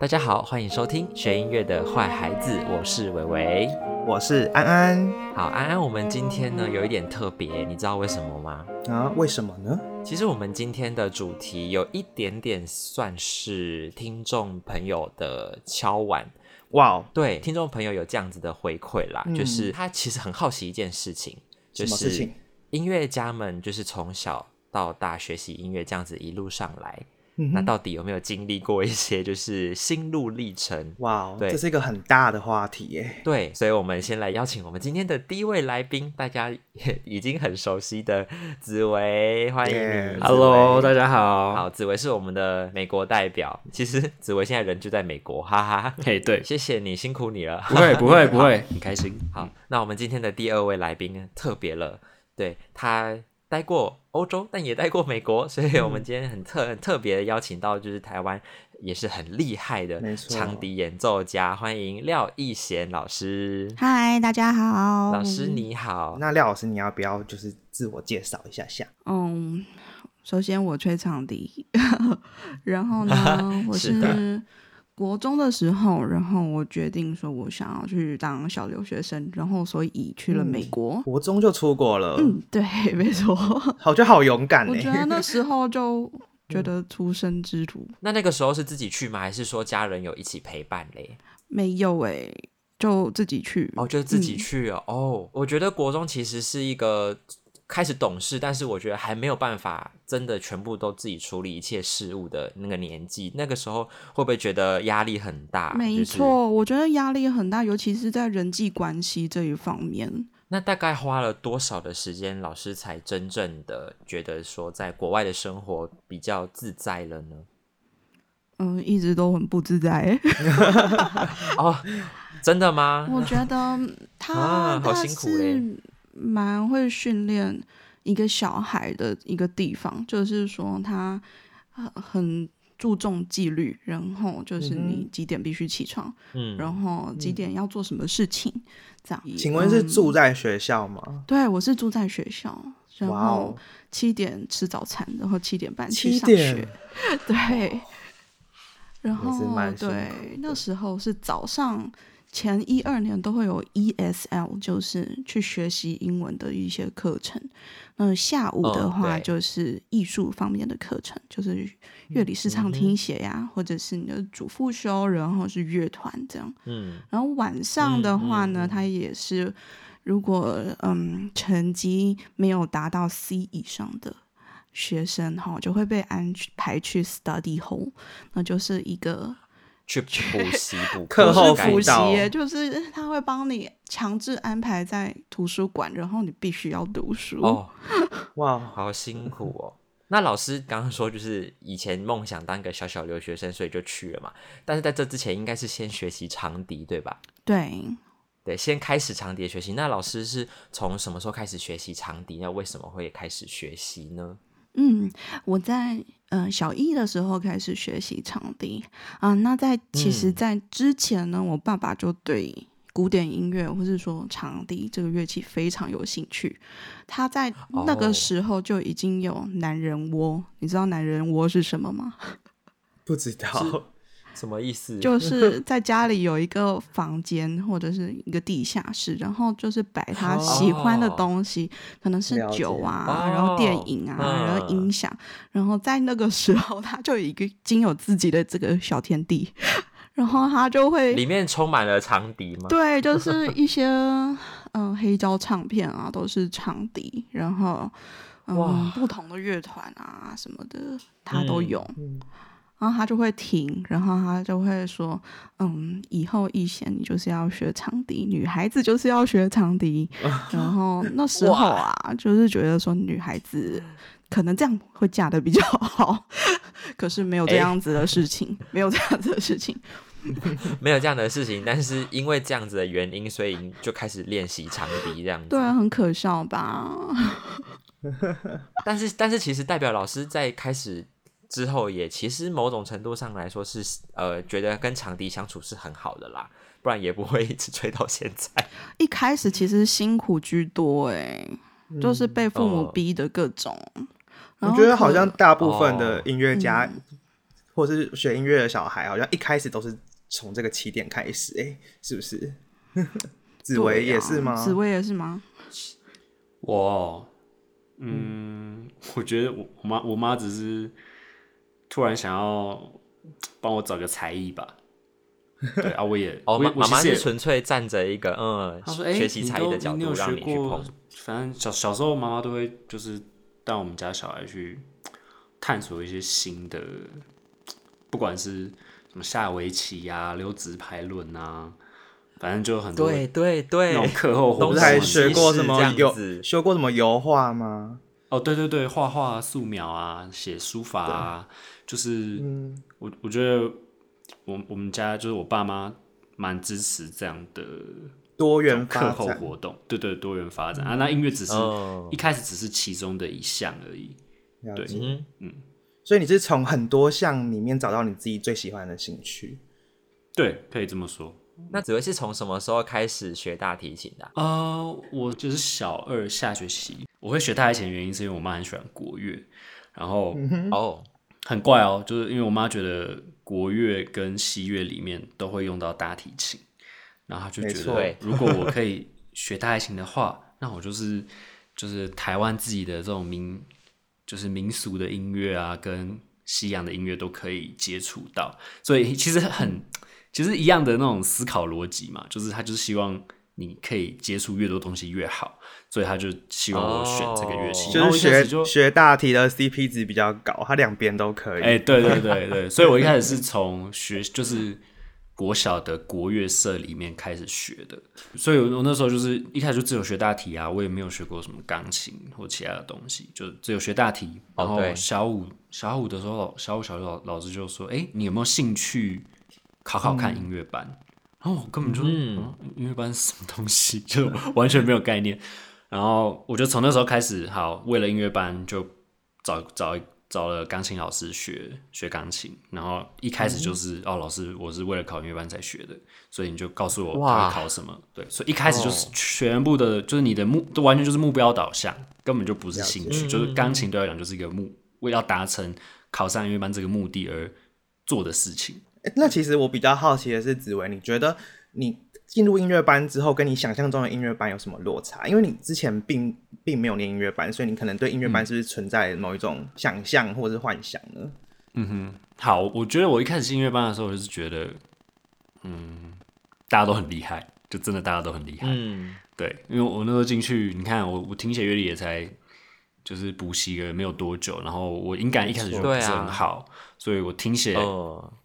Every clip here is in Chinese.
大家好，欢迎收听学音乐的坏孩子，我是伟伟，我是安安。好，安安，我们今天呢有一点特别，你知道为什么吗？啊，为什么呢？其实我们今天的主题有一点点算是听众朋友的敲碗。哇，对，听众朋友有这样子的回馈啦，就是他其实很好奇一件事情，就是音乐家们就是从小到大学习音乐这样子一路上来。那到底有没有经历过一些就是心路历程？哇，对，这是一个很大的话题耶。对，所以我们先来邀请我们今天的第一位来宾，大家已经很熟悉的紫薇，欢迎你。Hello，大家好。好，紫薇是我们的美国代表。其实紫薇现在人就在美国，哈哈。嘿，对，谢谢你，辛苦你了。不会，不会，不会，很开心。好，那我们今天的第二位来宾特别了，对他。待过欧洲，但也待过美国，所以我们今天很特很特别的邀请到，就是台湾也是很厉害的长笛演奏家，欢迎廖逸贤老师。嗨，大家好，老师你好。那廖老师，你要不要就是自我介绍一下下？嗯，首先我吹长笛，然后呢，我是。国中的时候，然后我决定说，我想要去当小留学生，然后所以去了美国。国中就出国了，嗯，对，没错。好，就好勇敢。我觉得那 时候就觉得出生之徒。那那个时候是自己去吗？还是说家人有一起陪伴嘞？没有哎，就自己去。哦，就自己去哦。哦，我觉得国中其实是一个。开始懂事，但是我觉得还没有办法真的全部都自己处理一切事物的那个年纪，那个时候会不会觉得压力很大？没错，我觉得压力很大，尤其是在人际关系这一方面。那大概花了多少的时间，老师才真正的觉得说在国外的生活比较自在了呢？嗯，一直都很不自在。哦，真的吗？我觉得他好辛苦嘞。蛮会训练一个小孩的一个地方，就是说他很注重纪律，然后就是你几点必须起床，嗯，然后几点要做什么事情，这样。请问是住在学校吗？对，我是住在学校，然后七点吃早餐，然后七点半去上学，对，然后对，那时候是早上。前一二年都会有 ESL，就是去学习英文的一些课程。那下午的话就是艺术方面的课程，就是乐理、视唱、听写呀，或者是你的主副修，然后是乐团这样。嗯。然后晚上的话呢，他也是，如果嗯成绩没有达到 C 以上的学生哈，就会被安排去 study hall，那就是一个。去补习补课后补习，就是他会帮你强制安排在图书馆，然后你必须要读书。哦，哇，好辛苦哦。那老师刚刚说，就是以前梦想当个小小留学生，所以就去了嘛。但是在这之前，应该是先学习长笛，对吧？对，对，先开始长笛学习。那老师是从什么时候开始学习长笛？那为什么会开始学习呢？嗯，我在嗯小一的时候开始学习长笛啊。那在其实，在之前呢，我爸爸就对古典音乐或是说长笛这个乐器非常有兴趣。他在那个时候就已经有男人窝，你知道男人窝是什么吗？不知道。什么意思？就是 在家里有一个房间或者是一个地下室，然后就是摆他喜欢的东西，可能是酒啊，然后电影啊，然后音响，然后在那个时候他就已经有自己的这个小天地，然后他就会里面充满了长笛吗？对，就 是一些嗯黑胶唱片啊，都是长笛，然后嗯不同的乐团啊什么的，他都有。然后他就会停，然后他就会说：“嗯，以后一贤你就是要学长笛，女孩子就是要学长笛。”然后那时候啊，就是觉得说女孩子可能这样会嫁的比较好，可是没有这样子的事情，没有这样子的事情，没有这样的事情。但是因为这样子的原因，所以就开始练习长笛，这样子对啊，很可笑吧？但是但是其实代表老师在开始。之后也其实某种程度上来说是呃觉得跟长笛相处是很好的啦，不然也不会一直吹到现在。一开始其实辛苦居多哎，就是被父母逼的各种。我觉得好像大部分的音乐家。或是学音乐的小孩，好像一开始都是从这个起点开始，哎，是不是？紫薇也是吗？紫薇也是吗？我，嗯，我觉得我我妈我妈只是突然想要帮我找个才艺吧。对啊，我也，哦，妈妈是纯粹站着一个嗯，她说，哎，学习才艺的角度让你去碰。反正小小时候妈妈都会就是带我们家小孩去探索一些新的，不管是什么下围棋呀、溜直排轮啊。反正就很多对对对，那种课后不是还学过什么油学过什么油画吗？哦，对对对，画画、素描啊，写书法啊，就是我我觉得我我们家就是我爸妈蛮支持这样的多元课后活动，对对，多元发展啊。那音乐只是一开始只是其中的一项而已，对，嗯，所以你是从很多项里面找到你自己最喜欢的兴趣，对，可以这么说。那紫薇是从什么时候开始学大提琴的？呃，我就是小二下学期，我会学大提琴的原因是因为我妈很喜欢国乐，然后哦，很怪哦，就是因为我妈觉得国乐跟西乐里面都会用到大提琴，然后她就觉得如果我可以学大提琴的话，那我就是就是台湾自己的这种民就是民俗的音乐啊，跟西洋的音乐都可以接触到，所以其实很。其实一样的那种思考逻辑嘛，就是他就是希望你可以接触越多东西越好，所以他就希望我选这个乐器。就是学学大提的 CP 值比较高，他两边都可以。哎，对对对 对，所以我一开始是从学就是国小的国乐社里面开始学的，所以我那时候就是一开始就只有学大提啊，我也没有学过什么钢琴或其他的东西，就只有学大提。然后小五小五的时候，小五小六老老师就说：“哎，你有没有兴趣？”考考看音乐班，然后我根本就嗯，音乐班什么东西，就完全没有概念。然后我就从那时候开始，好为了音乐班就找找找了钢琴老师学学钢琴。然后一开始就是哦，老师，我是为了考音乐班才学的，所以你就告诉我他会考什么。对，所以一开始就是全部的，就是你的目都完全就是目标导向，根本就不是兴趣，就是钢琴对我来讲就是一个目为要达成考上音乐班这个目的而做的事情。那其实我比较好奇的是，紫薇，你觉得你进入音乐班之后，跟你想象中的音乐班有什么落差？因为你之前并并没有念音乐班，所以你可能对音乐班是不是存在某一种想象或者是幻想呢？嗯哼，好，我觉得我一开始进音乐班的时候，我就是觉得，嗯，大家都很厉害，就真的大家都很厉害。嗯，对，因为我那时候进去，你看我我听写乐理也才。就是补习了没有多久，然后我音感一开始就不是很好，所以我听写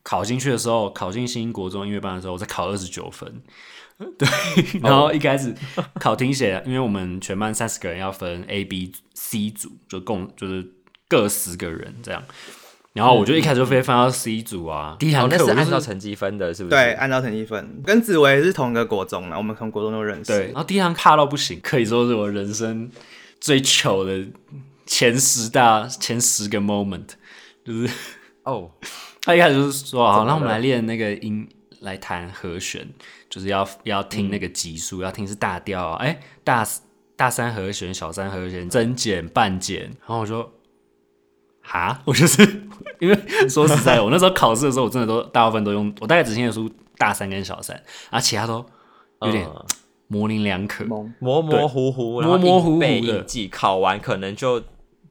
考进去的时候，考进新国中音乐班的时候，我才考二十九分。对，然后一开始考听写，因为我们全班三十个人要分 A、B、C 组，就共就是各十个人这样。然后我就一开始就被分到 C 组啊。第一堂课是按照成绩分的，是不是？对，按照成绩分。跟紫薇是同一个国中了，我们从国中就认识。对，然后第一堂卡到不行，可以说是我人生。最糗的前十大前十个 moment，就是哦，他一开始就是说好，那我们来练那个音，来弹和弦，就是要要听那个级数，要听是大调，哎，大大三和弦、小三和弦、增减、半减，然后我说，哈，我就是因为说实在，我那时候考试的时候，我真的都大部分都用，我大概只听得出大三跟小三，然后其他都有点。模棱两可，模模糊糊，模模糊糊的记，考完可能就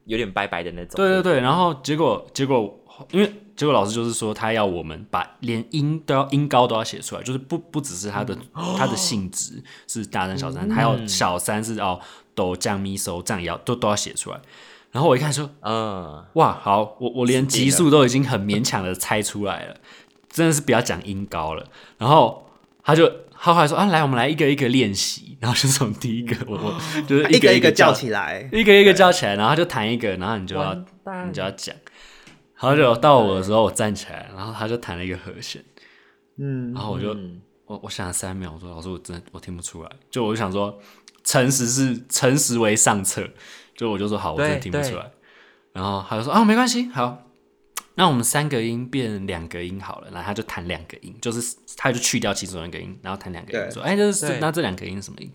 有点白白的那种。对对对，然后结果结果，因为结果老师就是说，他要我们把连音都要音高都要写出来，就是不不只是他的他的性质是大三小三，还有小三是哦哆降咪嗦这样要都都要写出来。然后我一看说，嗯，哇，好，我我连级数都已经很勉强的猜出来了，真的是不要讲音高了。然后他就。他后来说啊，来，我们来一个一个练习，然后就从第一个，我我就是一个一个叫起来，一个一个叫起来，然后就弹一个，然后你就要你就要讲，然后就到我的时候，我站起来，然后他就弹了一个和弦，嗯，然后我就我我想了三秒，我说老师，我真的我听不出来，就我就想说，诚实是诚实为上策，就我就说好，我真的听不出来，然后他就说啊，没关系，好。那我们三个音变两个音好了，然后他就弹两个音，就是他就去掉其中一个音，然后弹两个音，说：“哎，这是那这两个音是什么音？”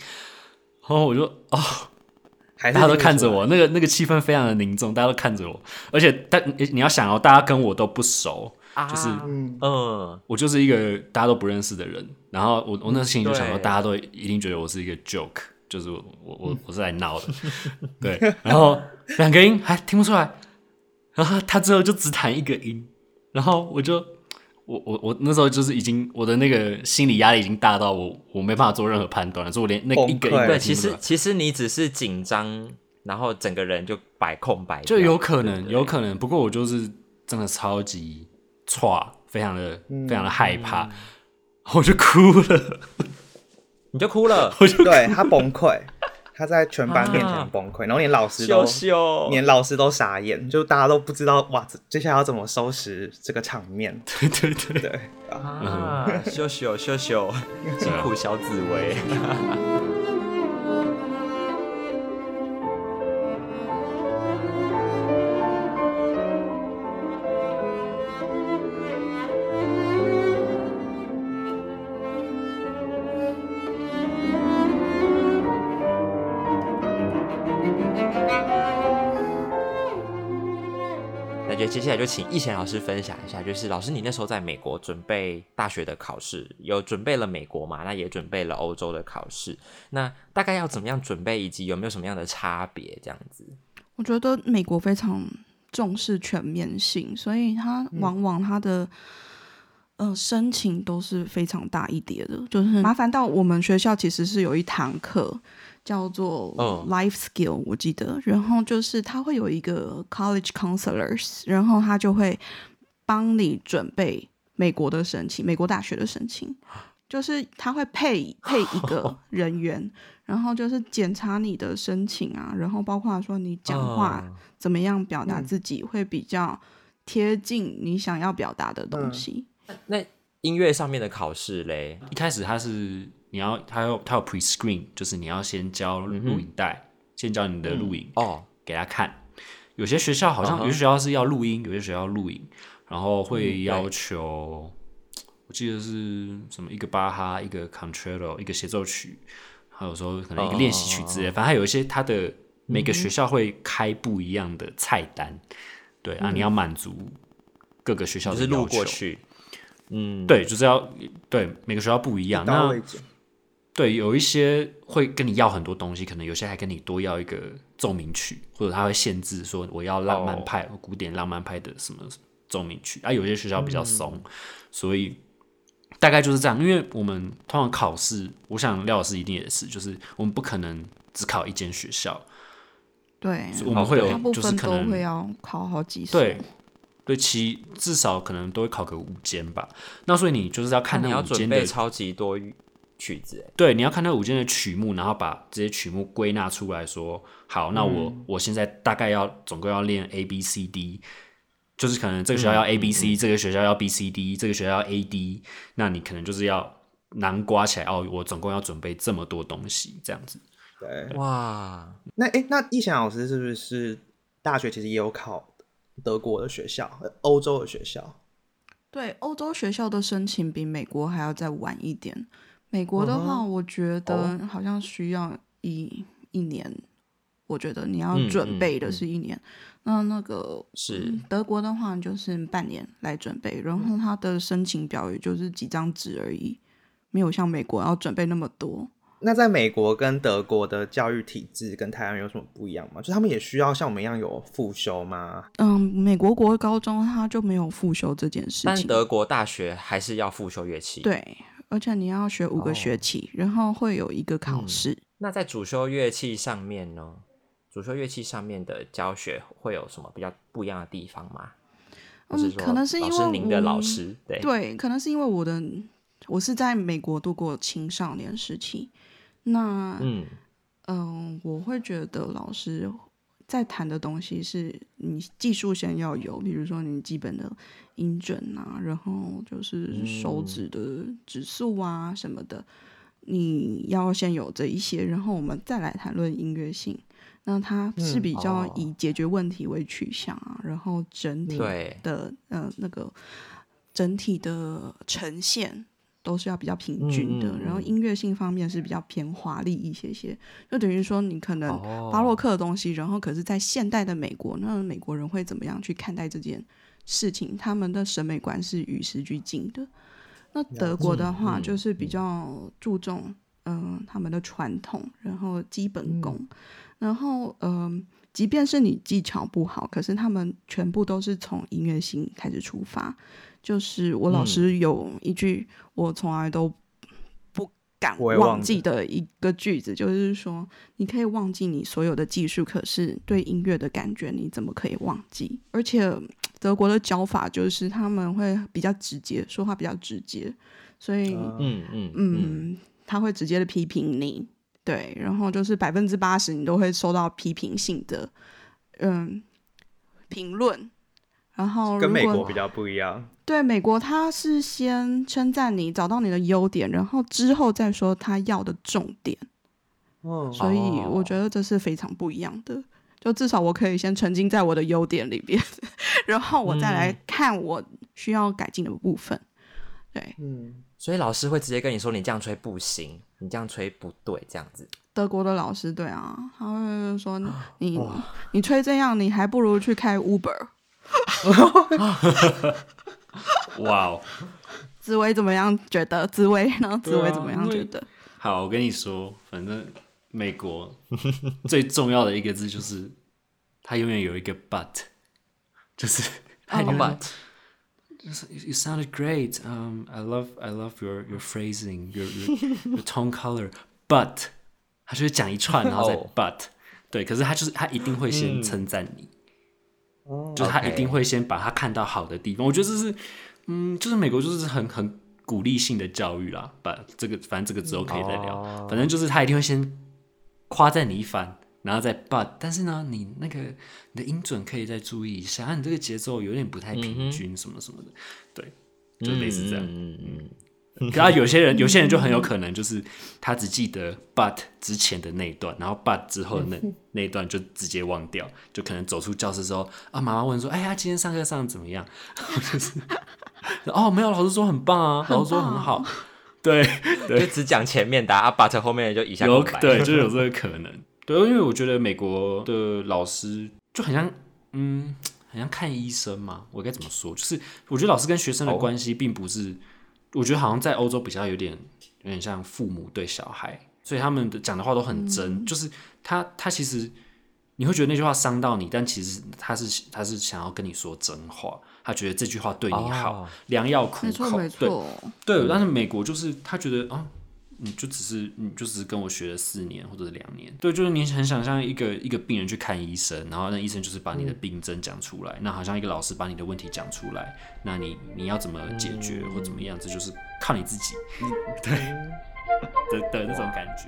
然后我就哦，大家都看着我，那个那个气氛非常的凝重，大家都看着我，而且但你要想哦，大家跟我都不熟，就是嗯，我就是一个大家都不认识的人，然后我我那心里就想说，大家都一定觉得我是一个 joke，就是我我我是来闹的，对，然后两个音还听不出来，然后他最后就只弹一个音，然后我就我我我那时候就是已经我的那个心理压力已经大到我我没办法做任何判断了，所以我连那一个音对，其实其实你只是紧张，然后整个人就摆空白，就有可能有可能，不过我就是真的超级。唰，非常的非常的害怕，我就哭了，你就哭了，我就对他崩溃，他在全班面前崩溃，然后连老师都连老师都傻眼，就大家都不知道哇，接下来要怎么收拾这个场面？对 对对。对啊，羞羞羞羞，辛苦小紫薇。接下来就请易贤老师分享一下，就是老师你那时候在美国准备大学的考试，有准备了美国嘛？那也准备了欧洲的考试，那大概要怎么样准备，以及有没有什么样的差别？这样子，我觉得美国非常重视全面性，所以他往往他的呃申请都是非常大一叠的，就是麻烦到我们学校其实是有一堂课。叫做 life skill，我记得，然后就是他会有一个 college counselors，然后他就会帮你准备美国的申请，美国大学的申请，就是他会配配一个 人员，然后就是检查你的申请啊，然后包括说你讲话怎么样表达自己会比较贴近你想要表达的东西。那音乐上面的考试嘞，一开始他是。你要他有他有 pre screen，就是你要先交录影带，先交你的录影哦。给他看。有些学校好像有些学校是要录音，有些学校录影，然后会要求，我记得是什么一个巴哈，一个 control，一个协奏曲，还有时候可能一个练习曲之类。反正有一些他的每个学校会开不一样的菜单，对啊，你要满足各个学校的要求。嗯，对，就是要对每个学校不一样。那对，有一些会跟你要很多东西，可能有些还跟你多要一个奏鸣曲，或者他会限制说我要浪漫派、古典浪漫派的什么奏鸣曲。啊，有些学校比较松，所以大概就是这样。因为我们通常考试，我想廖老师一定也是，就是我们不可能只考一间学校。对，我们会有就是可能会要考好几对对，其至少可能都会考个五间吧。那所以你就是要看那五间的超级多。曲子，对，你要看那五间的曲目，然后把这些曲目归纳出来说，好，那我我现在大概要总共要练 A B C D，就是可能这个学校要 A B C，这个学校要 B C D，这个学校要 A D，那你可能就是要南瓜起来哦，我总共要准备这么多东西，这样子。对，哇，那哎，那易翔老师是不是大学其实也有考德国的学校、欧洲的学校？对，欧洲学校的申请比美国还要再晚一点。美国的话，我觉得好像需要一一年。我觉得你要准备的是一年。那那个是德国的话，就是半年来准备。然后他的申请表也就是几张纸而已，没有像美国要准备那么多。那在美国跟德国的教育体制跟台湾有什么不一样吗？就他们也需要像我们一样有复修吗？嗯，美国国高中他就没有复修这件事情，但德国大学还是要复修乐器。对。而且你要学五个学期，然后会有一个考试。那在主修乐器上面呢？主修乐器上面的教学会有什么比较不一样的地方吗？嗯，可能是因为您的老师对对，可能是因为我的我是在美国度过青少年时期。那嗯嗯，我会觉得老师。在谈的东西是你技术先要有，比如说你基本的音准啊，然后就是手指的指数啊什么的，你要先有这一些，然后我们再来谈论音乐性。那它是比较以解决问题为取向啊，然后整体的呃那个整体的呈现。都是要比较平均的，然后音乐性方面是比较偏华丽一些些，就等于说你可能巴洛克的东西，然后可是在现代的美国，那美国人会怎么样去看待这件事情，他们的审美观是与时俱进的。那德国的话，就是比较注重嗯他们的传统，然后基本功，然后嗯，即便是你技巧不好，可是他们全部都是从音乐性开始出发。就是我老师有一句我从来都不敢忘记的一个句子，就是说你可以忘记你所有的技术，可是对音乐的感觉你怎么可以忘记？而且德国的教法就是他们会比较直接，说话比较直接，所以嗯嗯嗯，他会直接的批评你，对，然后就是百分之八十你都会收到批评性的嗯评论。然后跟美国比较不一样，对美国他是先称赞你，找到你的优点，然后之后再说他要的重点。哦，所以我觉得这是非常不一样的。就至少我可以先沉浸在我的优点里边，然后我再来看我需要改进的部分。对，嗯，所以老师会直接跟你说，你这样吹不行，你这样吹不对，这样子。德国的老师对啊，他会说你你吹这样，你还不如去开 Uber。哇哦，紫薇怎么样？觉得紫薇呢？紫薇怎么样？觉得好。我跟你说，反正美国最重要的一个字就是，它永远有一个 but，就是 but。You sounded great. Um, I love, I love your your phrasing, your your your tone color. But，他就会讲一串，然后再 but。对，可是他就是他一定会先称赞你。就是他一定会先把他看到好的地方，我觉得这是，嗯，就是美国就是很很鼓励性的教育啦。把这个，反正这个之后可以再聊。反正就是他一定会先夸赞你一番，然后再 but，但是呢，你那个你的音准可以再注意一下，你这个节奏有点不太平均，什么什么的，对，就类似这样。嗯嗯。然后有些人，有些人就很有可能就是他只记得 but 之前的那一段，然后 but 之后的那 那一段就直接忘掉，就可能走出教室之后啊，妈妈问说：“哎呀，今天上课上的怎么样？” 就是哦，没有，老师说很棒啊，老师说很好，对，就只讲前面的啊，but 后面就一下有对，就有这个可能。对，因为我觉得美国的老师就很像，嗯，很像看医生嘛。我该怎么说？就是我觉得老师跟学生的关系并不是。我觉得好像在欧洲比较有点有点像父母对小孩，所以他们的讲的话都很真。就是他他其实你会觉得那句话伤到你，但其实他是他是想要跟你说真话，他觉得这句话对你好，良药苦口。对对，但是美国就是他觉得啊。你就只是，你就只是跟我学了四年或者是两年，对，就是你很想象一个一个病人去看医生，然后那医生就是把你的病症讲出来，那好像一个老师把你的问题讲出来，那你你要怎么解决或怎么样，这就是靠你自己，对。的的那种感觉。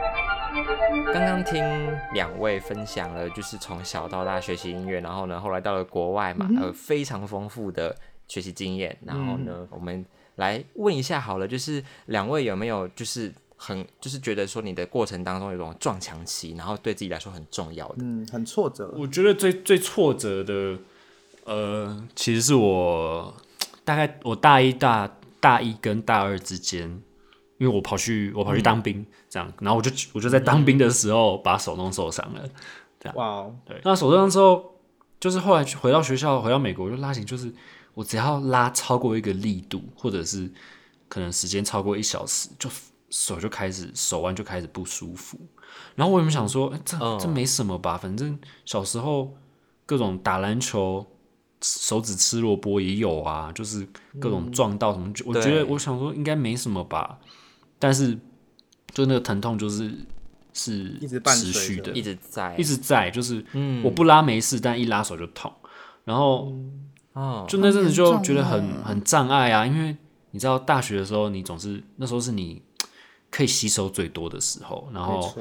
刚刚听两位分享了，就是从小到大学习音乐，然后呢，后来到了国外嘛，呃非常丰富的学习经验。然后呢，我们来问一下好了，就是两位有没有就是很就是觉得说你的过程当中有种撞墙期，然后对自己来说很重要的，嗯，很挫折。我觉得最最挫折的，呃，其实是我大概我大一大大一跟大二之间。因为我跑去我跑去当兵，这样，然后我就我就在当兵的时候把手弄受伤了，这样。哇，对。那手受伤之后，就是后来回到学校，回到美国，就拉琴，就是我只要拉超过一个力度，或者是可能时间超过一小时，就手就开始手腕就开始不舒服。然后我有没有想说，哎，这这没什么吧？反正小时候各种打篮球手指吃萝卜也有啊，就是各种撞到什么，我觉得我想说应该没什么吧。但是，就那个疼痛就是是一直持续的，一直在，一直在，就是我不拉没事，但一拉手就痛。然后，哦，就那阵子就觉得很很障碍啊，因为你知道大学的时候，你总是那时候是你可以吸收最多的时候，然后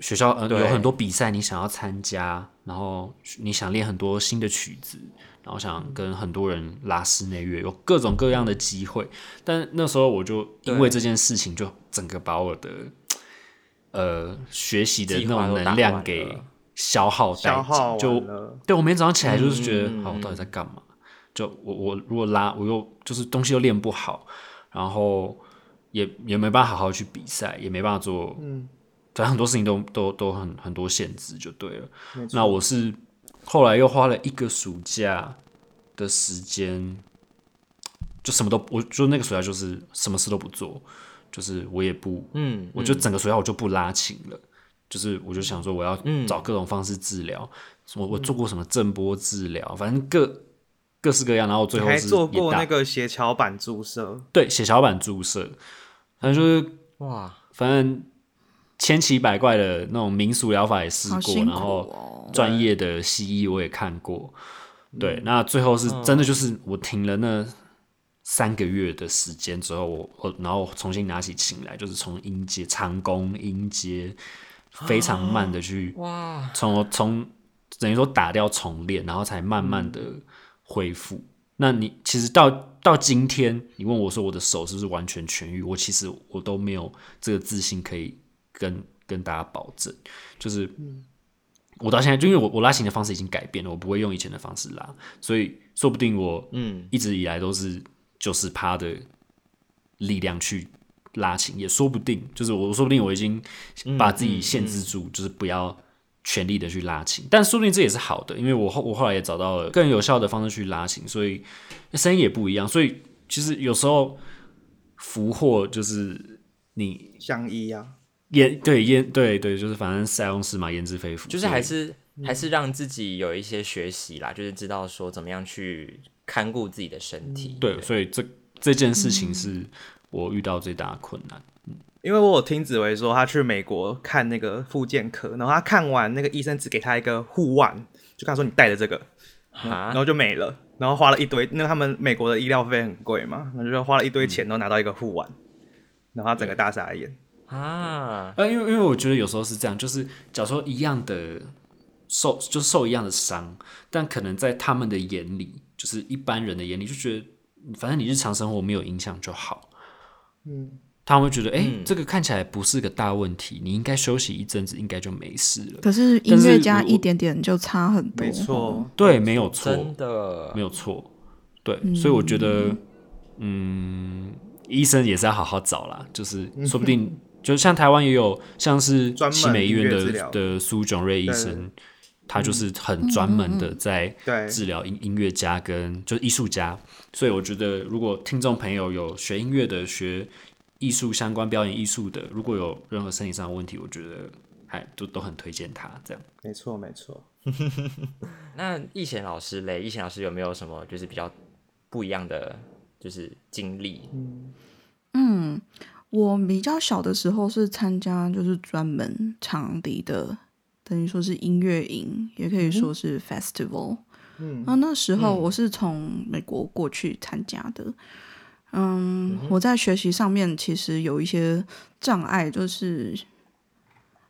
学校呃有很多比赛你想要参加，然后你想练很多新的曲子，然后想跟很多人拉室内乐，有各种各样的机会。但那时候我就因为这件事情，就整个把我的呃学习的那种能量给消耗殆尽。就对我每天早上起来就是觉得，好，我到底在干嘛？就我我如果拉我又就是东西又练不好，然后。也也没办法好好去比赛，也没办法做，嗯，反正很多事情都都都很很多限制，就对了。那我是后来又花了一个暑假的时间，就什么都，我就那个暑假就是什么事都不做，就是我也不，嗯，我就整个暑假我就不拉琴了，就是我就想说我要找各种方式治疗，我我做过什么震波治疗，反正各。各式各样，然后最后还做过那个血桥板注射，对，血桥板注射，反正就是哇，反正千奇百怪的那种民俗疗法也试过，然后专业的西医我也看过，对，那最后是真的就是我停了那三个月的时间之后，我我然后重新拿起琴来，就是从音阶长弓音阶非常慢的去哇，从从等于说打掉重练，然后才慢慢的。恢复？那你其实到到今天，你问我说我的手是不是完全痊愈？我其实我都没有这个自信可以跟跟大家保证。就是我到现在，就因为我我拉琴的方式已经改变了，我不会用以前的方式拉，所以说不定我嗯一直以来都是九十趴的力量去拉琴，也说不定。就是我说不定我已经把自己限制住，就是不要。全力的去拉琴，但说不定这也是好的，因为我后我后来也找到了更有效的方式去拉琴，所以声音也不一样。所以其实有时候俘获就是你相依啊，腌对腌对对，就是反正塞翁失马焉知非福，就是还是还是让自己有一些学习啦，就是知道说怎么样去看顾自己的身体。对，所以这这件事情是我遇到最大的困难。因为我有听紫薇说，她去美国看那个复健科，然后她看完那个医生只给她一个护腕，就跟他说你带着这个，然后就没了，然后花了一堆，那他们美国的医疗费很贵嘛，那就花了一堆钱都拿到一个护腕，然后她整个大傻眼啊！呃，因为因为我觉得有时候是这样，就是假如说一样的受，就受一样的伤，但可能在他们的眼里，就是一般人的眼里，就觉得反正你日常生活没有影响就好，嗯。他们会觉得，哎，这个看起来不是个大问题，你应该休息一阵子，应该就没事了。可是音乐家一点点就差很多，没错，对，没有错，真的没有错，对，所以我觉得，嗯，医生也是要好好找啦，就是 说不定，就像台湾也有像是奇美医院的的苏炯瑞医生，他就是很专门的在治疗音音乐家跟就是艺术家，所以我觉得，如果听众朋友有学音乐的学。艺术相关表演艺术的，如果有任何身体上的问题，我觉得还都都很推荐他这样。没错，没错。那易贤老师嘞，易贤老师有没有什么就是比较不一样的就是经历？嗯，我比较小的时候是参加就是专门长笛的，等于说是音乐营，也可以说是 festival。嗯，那那时候我是从美国过去参加的。嗯，我在学习上面其实有一些障碍，就是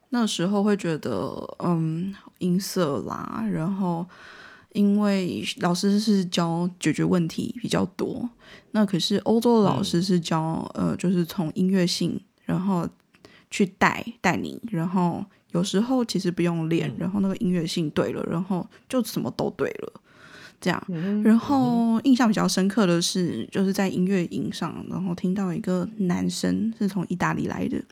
那时候会觉得，嗯，音色啦，然后因为老师是教解决问题比较多，那可是欧洲的老师是教，呃，就是从音乐性，然后去带带你，然后有时候其实不用练，然后那个音乐性对了，然后就什么都对了。这样，然后印象比较深刻的是，就是在音乐营上，然后听到一个男生是从意大利来的，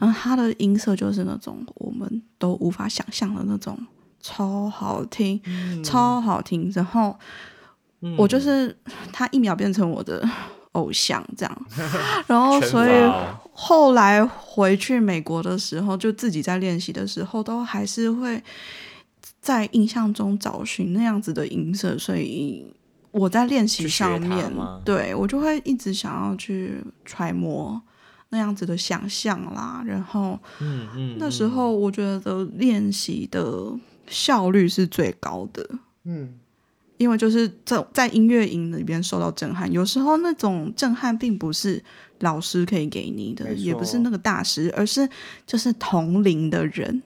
然后他的音色就是那种我们都无法想象的那种，超好听，超好听。然后我就是他一秒变成我的偶像，这样。然后所以后来回去美国的时候，就自己在练习的时候，都还是会。在印象中找寻那样子的音色，所以我在练习上面，对我就会一直想要去揣摩那样子的想象啦。然后，嗯嗯，那时候我觉得练习的效率是最高的。嗯，因为就是在在音乐营里边受到震撼，有时候那种震撼并不是老师可以给你的，也不是那个大师，而是就是同龄的人。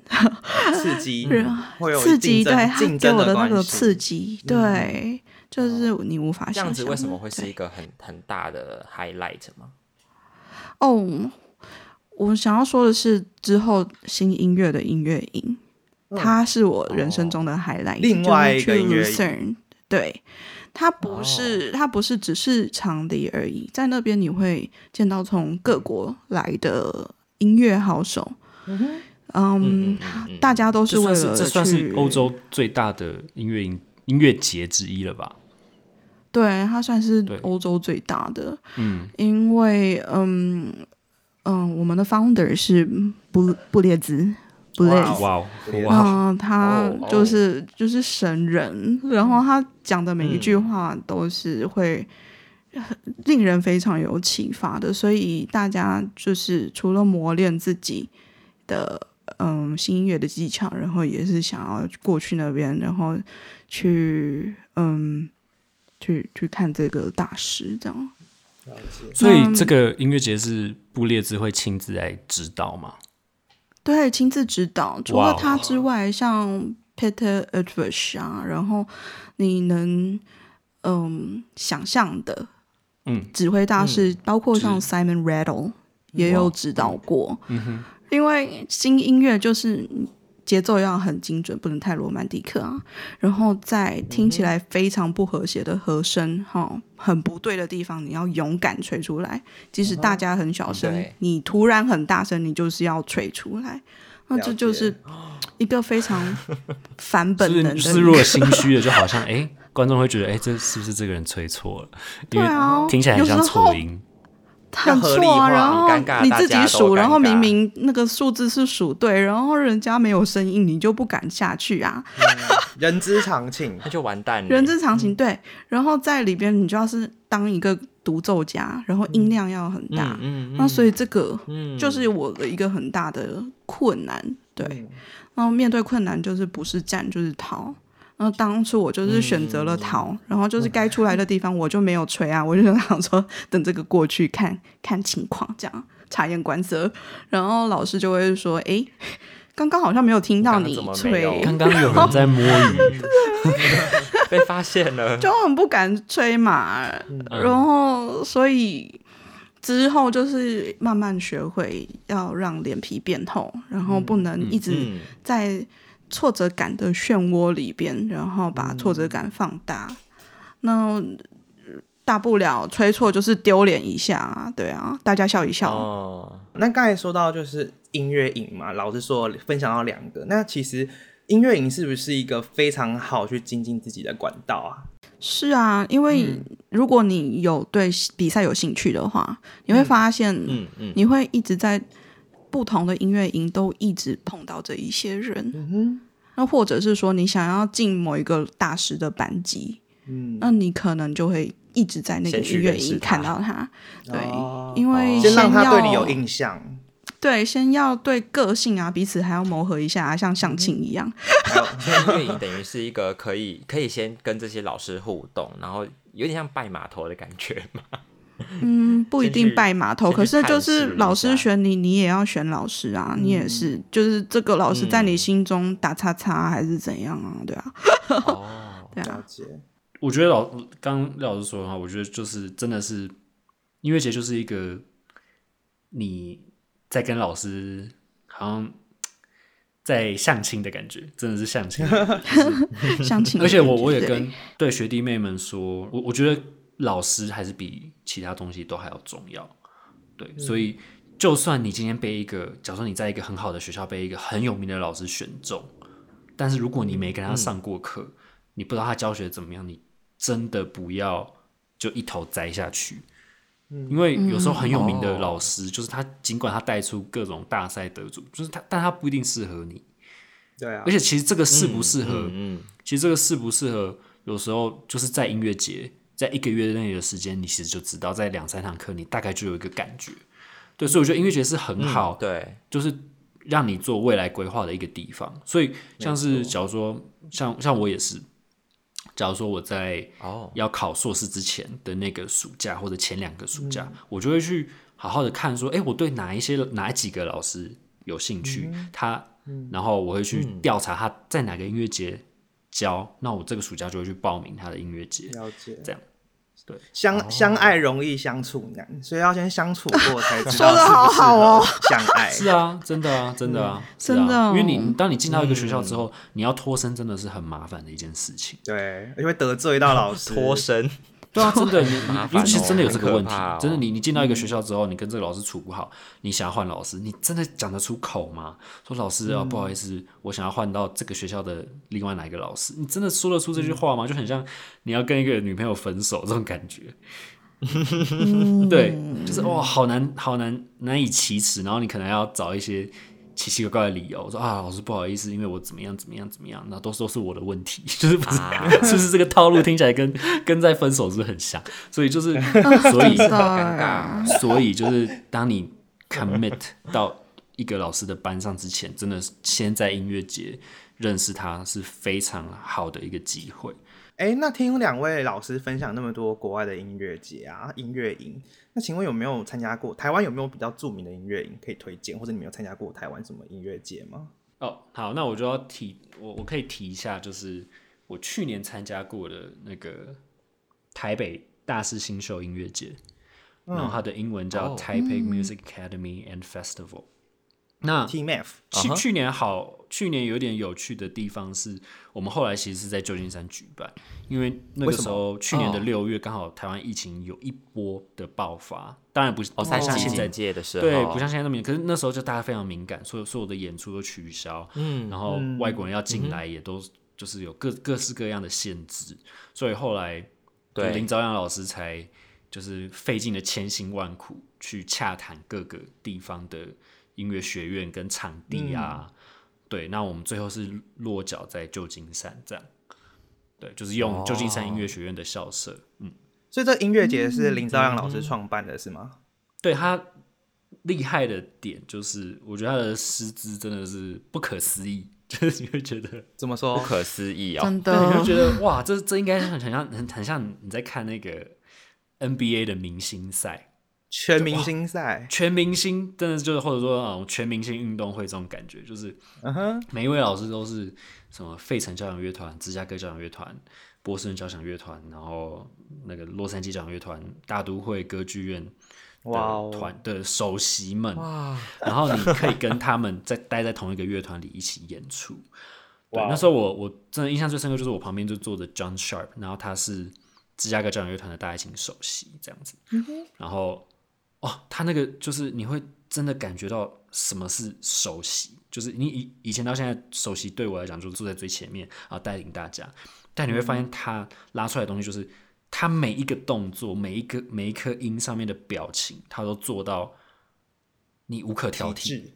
刺激，刺激，对他给我的那个刺激，对，就是你无法这样子为什么会是一个很很大的 highlight 吗？哦，我想要说的是之后新音乐的音乐营，它是我人生中的 highlight，另外一个音乐对，它不是，它不是只是场地而已，在那边你会见到从各国来的音乐好手，嗯，大家都是为了这算是欧洲最大的音乐音音乐节之一了吧？对，它算是欧洲最大的，嗯，因为嗯嗯，我们的 founder 是布布列兹。哇哇！他就是就是神人，然后他讲的每一句话都是会令人非常有启发的，所以大家就是除了磨练自己的嗯新音乐的技巧，然后也是想要过去那边，然后去嗯去去看这个大师这样。所以这个音乐节是布列兹会亲自来指导吗？对，亲自指导。除了他之外，像 Peter Edwards 啊，然后你能嗯想象的，嗯，指挥大师，包括像 Simon Rattle 也有指导过。嗯哼，因为新音乐就是。节奏要很精准，不能太罗曼蒂克啊。然后在听起来非常不和谐的和声，哈，很不对的地方，你要勇敢吹出来。即使大家很小声，你突然很大声，你就是要吹出来。那这就是一个非常 反本能的。是如果心虚的，就好像哎，观众会觉得哎，这是不是这个人吹错了？对啊，听起来很像错音。很错啊，然后你自己数，然后明明那个数字是数对，然后人家没有声音，你就不敢下去啊。人之常情，那就完蛋了。人之常情，对。然后在里边，你就要是当一个独奏家，然后音量要很大。嗯那所以这个就是我的一个很大的困难，对。然后面对困难，就是不是战就是逃。然后当初我就是选择了逃，然后就是该出来的地方我就没有吹啊，我就想说等这个过去看看情况，这样察言观色。然后老师就会说：“哎，刚刚好像没有听到你吹，刚刚有人在摸鱼，被发现了，就很不敢吹嘛。然后所以之后就是慢慢学会要让脸皮变厚，然后不能一直在。”挫折感的漩涡里边，然后把挫折感放大，那大不了吹错就是丢脸一下啊，对啊，大家笑一笑。哦，那刚才说到就是音乐影嘛，老师说分享到两个，那其实音乐影是不是一个非常好去精进自己的管道啊？是啊，因为如果你有对比赛有兴趣的话，你会发现，嗯嗯，你会一直在。不同的音乐营都一直碰到这一些人，那或者是说你想要进某一个大师的班级，嗯，那你可能就会一直在那个音乐营看到他，对，因为先让他对你有印象，对，先要对个性啊，彼此还要磨合一下，像相亲一样。音乐营等于是一个可以可以先跟这些老师互动，然后有点像拜码头的感觉嘛。嗯，不一定拜码头，可是就是老师选你，你也要选老师啊，你也是，就是这个老师在你心中打叉叉还是怎样啊？对啊，哦，对啊。我觉得老刚廖老师说的话，我觉得就是真的是音乐节就是一个你在跟老师好像在相亲的感觉，真的是相亲，相亲。而且我我也跟对学弟妹们说，我我觉得。老师还是比其他东西都还要重要，对，所以就算你今天被一个，假如说你在一个很好的学校被一个很有名的老师选中，但是如果你没跟他上过课，你不知道他教学怎么样，你真的不要就一头栽下去，因为有时候很有名的老师，就是他尽管他带出各种大赛得主，就是他，但他不一定适合你，对啊，而且其实这个适不适合，嗯，其实这个适不适合，有时候就是在音乐节。在一个月内的时间，你其实就知道，在两三堂课，你大概就有一个感觉。对，所以我觉得音乐节是很好，对，就是让你做未来规划的一个地方。所以，像是假如说，像像我也是，假如说我在哦。要考硕士之前的那个暑假或者前两个暑假，我就会去好好的看说，哎，我对哪一些哪几个老师有兴趣，他，然后我会去调查他在哪个音乐节教，那我这个暑假就会去报名他的音乐节，了解。这样。对，相相爱容易相处难，所以要先相处过才知道好好哦。相爱 是啊，真的啊，真的啊，真的。因为你当你进到一个学校之后，你要脱身真的是很麻烦的一件事情。对，因为得罪到老师，脱身。对啊，真的，尤其真的有这个问题，真的，你你进到一个学校之后，你跟这个老师处不好，你想要换老师，你真的讲得出口吗？说老师啊，不好意思，我想要换到这个学校的另外哪一个老师，你真的说得出这句话吗？就很像你要跟一个女朋友分手这种感觉，对，就是哇，好难，好难，难以启齿，然后你可能要找一些。奇奇怪怪的理由，说啊，老师不好意思，因为我怎么样怎么样怎么样，那都都是我的问题，就是不是，是不是这个套路听起来跟跟在分手是很像，所以就是，所以尴尬，所以就是当你 commit 到一个老师的班上之前，真的先在音乐节认识他是非常好的一个机会。哎，那听两位老师分享那么多国外的音乐节啊、音乐营，那请问有没有参加过台湾有没有比较著名的音乐营可以推荐，或者你们有参加过台湾什么音乐节吗？哦，好，那我就要提，我我可以提一下，就是我去年参加过的那个台北大师新秀音乐节，然后它的英文叫 Taipei Music Academy and Festival。那 TMF 去去年好，去年有点有趣的地方是我们后来其实是在旧金山举办，因为那个时候去年的六月刚好台湾疫情有一波的爆发，当然不是哦，像现在的时候，对，不像现在那么，可是那时候就大家非常敏感，所有所有的演出都取消，嗯，然后外国人要进来也都就是有各各式各样的限制，所以后来对。林朝阳老师才就是费尽了千辛万苦去洽谈各个地方的。音乐学院跟场地啊，对，那我们最后是落脚在旧金山，这样，对，就是用旧金山音乐学院的校舍，嗯，所以这音乐节是林兆阳老师创办的，是吗？对他厉害的点就是，我觉得他的师资真的是不可思议，就是你会觉得怎么说？不可思议啊？真的，你会觉得哇，这这应该很很像很很像你在看那个 NBA 的明星赛。全明星赛，全明星真的就是或者说啊，全明星运动会这种感觉，就是每一位老师都是什么费城交响乐团、芝加哥交响乐团、波士顿交响乐团，然后那个洛杉矶交响乐团、大都会歌剧院的团的首席们，然后你可以跟他们在待在同一个乐团里一起演出。对，那时候我我真的印象最深刻就是我旁边就坐着 John Sharp，然后他是芝加哥交响乐团的大提琴首席这样子，然后。哦，他那个就是你会真的感觉到什么是首席，就是你以以前到现在，首席对我来讲就是坐在最前面啊，带领大家。但你会发现他拉出来的东西，就是他每一个动作、每一个每一颗音上面的表情，他都做到你无可挑剔，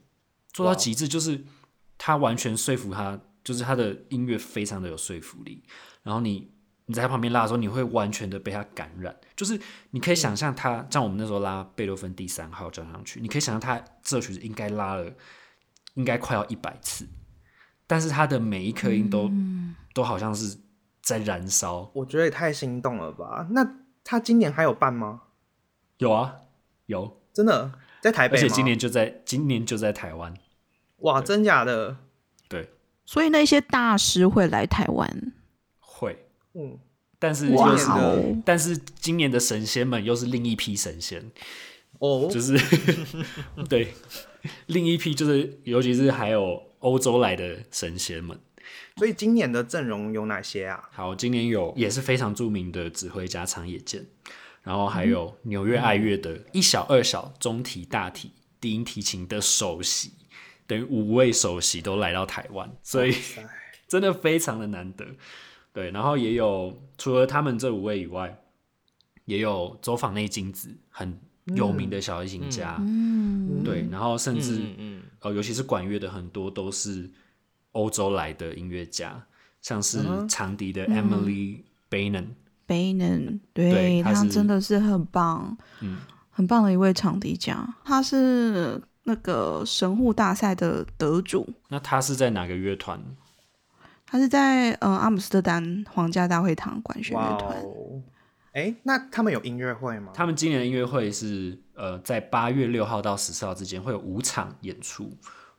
做到极致，就是他完全说服他，就是他的音乐非常的有说服力。然后你。你在他旁边拉的时候，你会完全的被他感染，就是你可以想象他像我们那时候拉贝多芬第三号交响曲，你可以想象他这曲子应该拉了，应该快要一百次，但是他的每一颗音都都好像是在燃烧，我觉得也太心动了吧？那他今年还有办吗？有啊，有，真的？在台北，而且今年就在今年就在台湾，哇，真假的？对，所以那些大师会来台湾，会。嗯，但是就是，但是今年的神仙们又是另一批神仙哦，就是 对，另一批就是，尤其是还有欧洲来的神仙们。所以今年的阵容有哪些啊？好，今年有也是非常著名的指挥家长野健，然后还有纽约爱乐的一小二小中提大提低音提琴的首席，等于五位首席都来到台湾，所以 真的非常的难得。对，然后也有除了他们这五位以外，也有走访内金子很有名的小提琴家，嗯，对，然后甚至，嗯，呃，尤其是管乐的很多都是欧洲来的音乐家，像是长笛的 Emily Bainan，Bainan，对他真的是很棒，嗯，很棒的一位长笛家，他是那个神户大赛的得主。那他是在哪个乐团？他是在呃阿姆斯特丹皇家大会堂管弦乐团。哎，那他们有音乐会吗？他们今年的音乐会是呃在八月六号到十四号之间会有五场演出，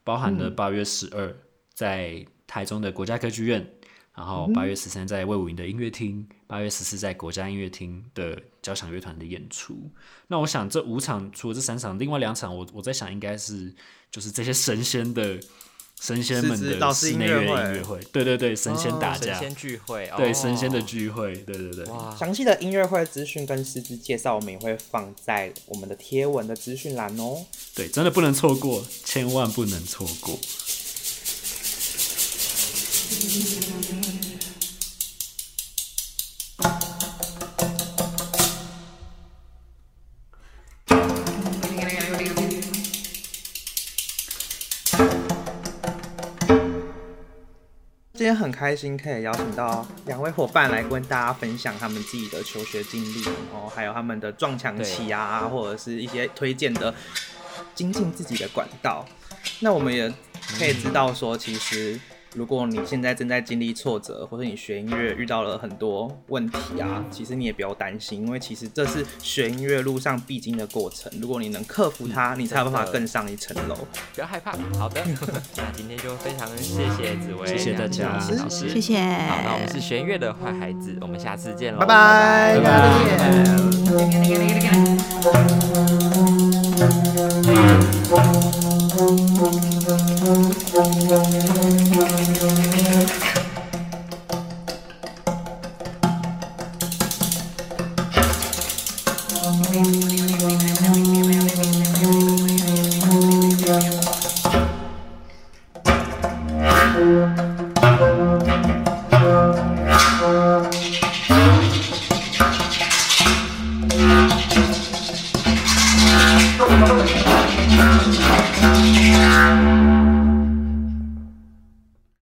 包含了八月十二在台中的国家歌剧院，然后八月十三在魏武营的音乐厅，八月十四在国家音乐厅的交响乐团的演出。那我想这五场除了这三场，另外两场我我在想应该是就是这些神仙的。神仙们的室内乐音乐会，对对对，神仙打架，神仙聚会，对神仙的聚会，对对对。详细的音乐会资讯跟师资介绍，我们也会放在我们的贴文的资讯栏哦。对，真的不能错过，千万不能错过。很开心可以邀请到两位伙伴来跟大家分享他们自己的求学经历，然后还有他们的撞墙期啊，或者是一些推荐的精进自己的管道。那我们也可以知道说，其实。如果你现在正在经历挫折，或者你学音乐遇到了很多问题啊，其实你也不要担心，因为其实这是学音乐路上必经的过程。如果你能克服它，你才有办法更上一层楼。不要害怕。好的，那今天就非常谢谢紫薇，谢谢朱老师，老师，谢谢。好，那我们是弦乐的坏孩子，我们下次见喽，拜拜，拜拜。